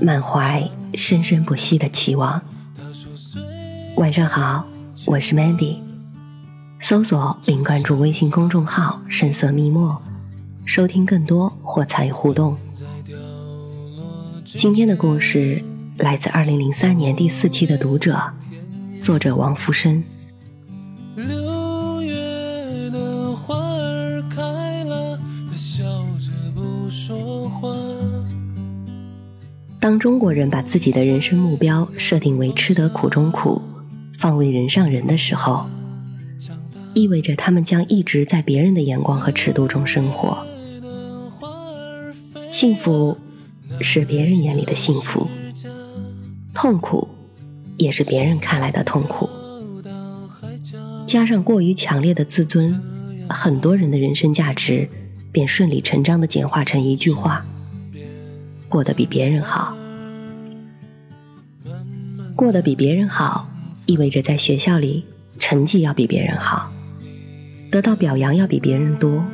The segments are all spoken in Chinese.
满怀生生不息的期望。晚上好，我是 Mandy，搜索并关注微信公众号“深色墨墨”。收听更多或参与互动。今天的故事来自二零零三年第四期的读者，作者王福生。说话当中国人把自己的人生目标设定为吃得苦中苦，方为人上人的时候，意味着他们将一直在别人的眼光和尺度中生活。幸福是别人眼里的幸福，痛苦也是别人看来的痛苦。加上过于强烈的自尊，很多人的人生价值便顺理成章的简化成一句话：过得比别人好。过得比别人好，意味着在学校里成绩要比别人好，得到表扬要比别人多。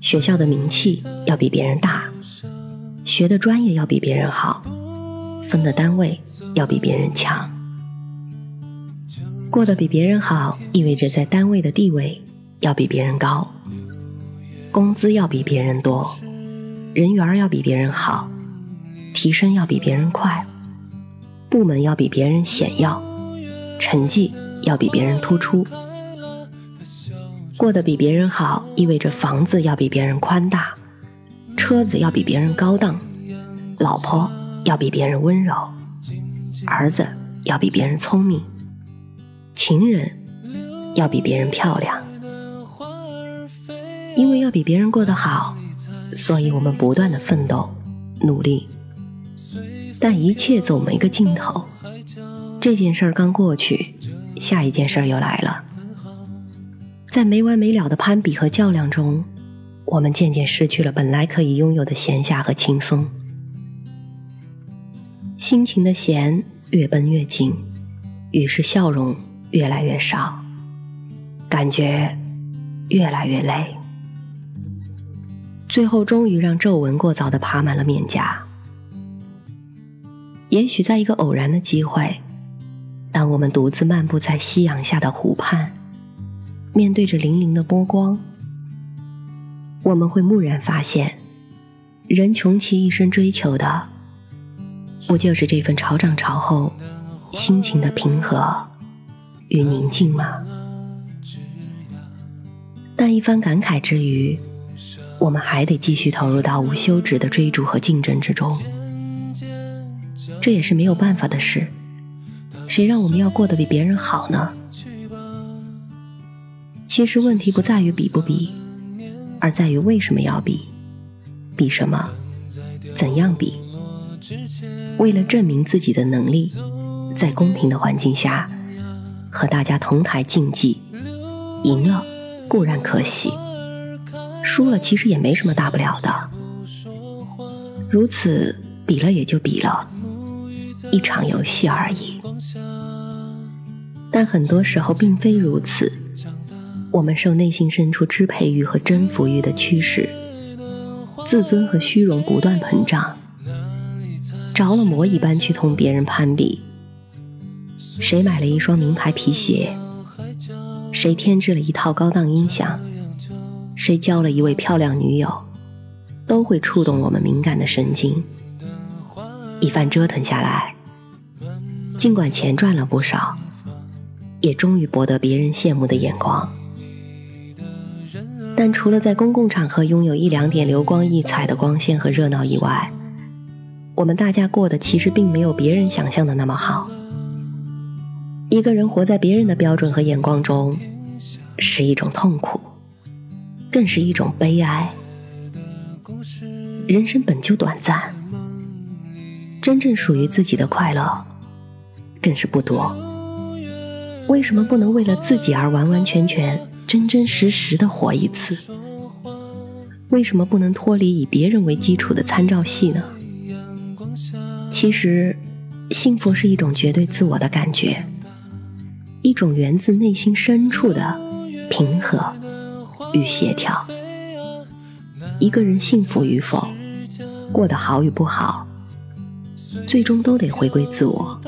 学校的名气要比别人大，学的专业要比别人好，分的单位要比别人强，过得比别人好，意味着在单位的地位要比别人高，工资要比别人多，人缘要比别人好，提升要比别人快，部门要比别人显要，成绩要比别人突出。过得比别人好，意味着房子要比别人宽大，车子要比别人高档，老婆要比别人温柔，儿子要比别人聪明，情人要比别人漂亮。因为要比别人过得好，所以我们不断的奋斗、努力。但一切总没个尽头，这件事儿刚过去，下一件事儿又来了。在没完没了的攀比和较量中，我们渐渐失去了本来可以拥有的闲暇和轻松。心情的弦越绷越紧，于是笑容越来越少，感觉越来越累，最后终于让皱纹过早的爬满了面颊。也许在一个偶然的机会，当我们独自漫步在夕阳下的湖畔。面对着粼粼的波光，我们会蓦然发现，人穷其一生追求的，不就是这份潮涨潮后心情的平和与宁静吗？但一番感慨之余，我们还得继续投入到无休止的追逐和竞争之中，这也是没有办法的事。谁让我们要过得比别人好呢？其实问题不在于比不比，而在于为什么要比，比什么，怎样比？为了证明自己的能力，在公平的环境下和大家同台竞技，赢了固然可喜，输了其实也没什么大不了的。如此比了也就比了，一场游戏而已。但很多时候并非如此。我们受内心深处支配欲和征服欲的驱使，自尊和虚荣不断膨胀，着了魔一般去同别人攀比。谁买了一双名牌皮鞋？谁添置了一套高档音响？谁交了一位漂亮女友？都会触动我们敏感的神经。一番折腾下来，尽管钱赚了不少，也终于博得别人羡慕的眼光。但除了在公共场合拥有一两点流光溢彩的光线和热闹以外，我们大家过的其实并没有别人想象的那么好。一个人活在别人的标准和眼光中，是一种痛苦，更是一种悲哀。人生本就短暂，真正属于自己的快乐，更是不多。为什么不能为了自己而完完全全、真真实实的活一次？为什么不能脱离以别人为基础的参照系呢？其实，幸福是一种绝对自我的感觉，一种源自内心深处的平和与协调。一个人幸福与否，过得好与不好。最终都得回归自我，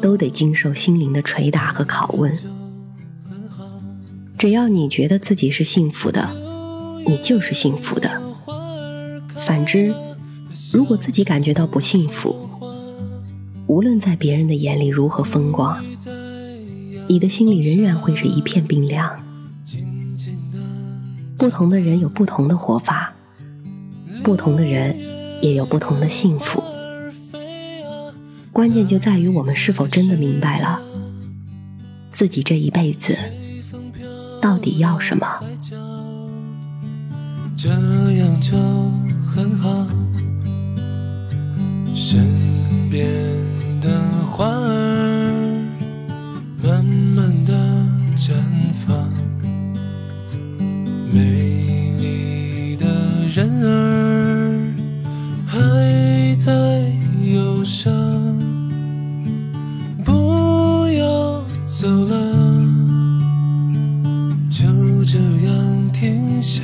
都得经受心灵的捶打和拷问。只要你觉得自己是幸福的，你就是幸福的。反之，如果自己感觉到不幸福，无论在别人的眼里如何风光，你的心里仍然会是一片冰凉。不同的人有不同的活法，不同的人也有不同的幸福。关键就在于我们是否真的明白了自己这一辈子到底要什么。这样就很好，身边在忧伤。不要走了，就这样停下。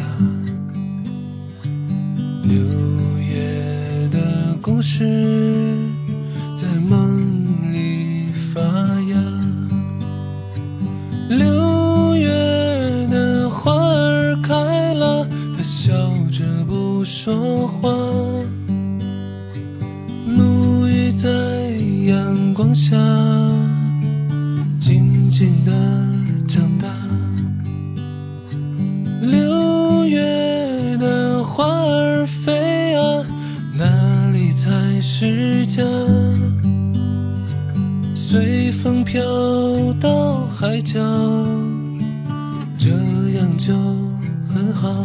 飞啊，哪里才是家？随风飘到海角，这样就很好。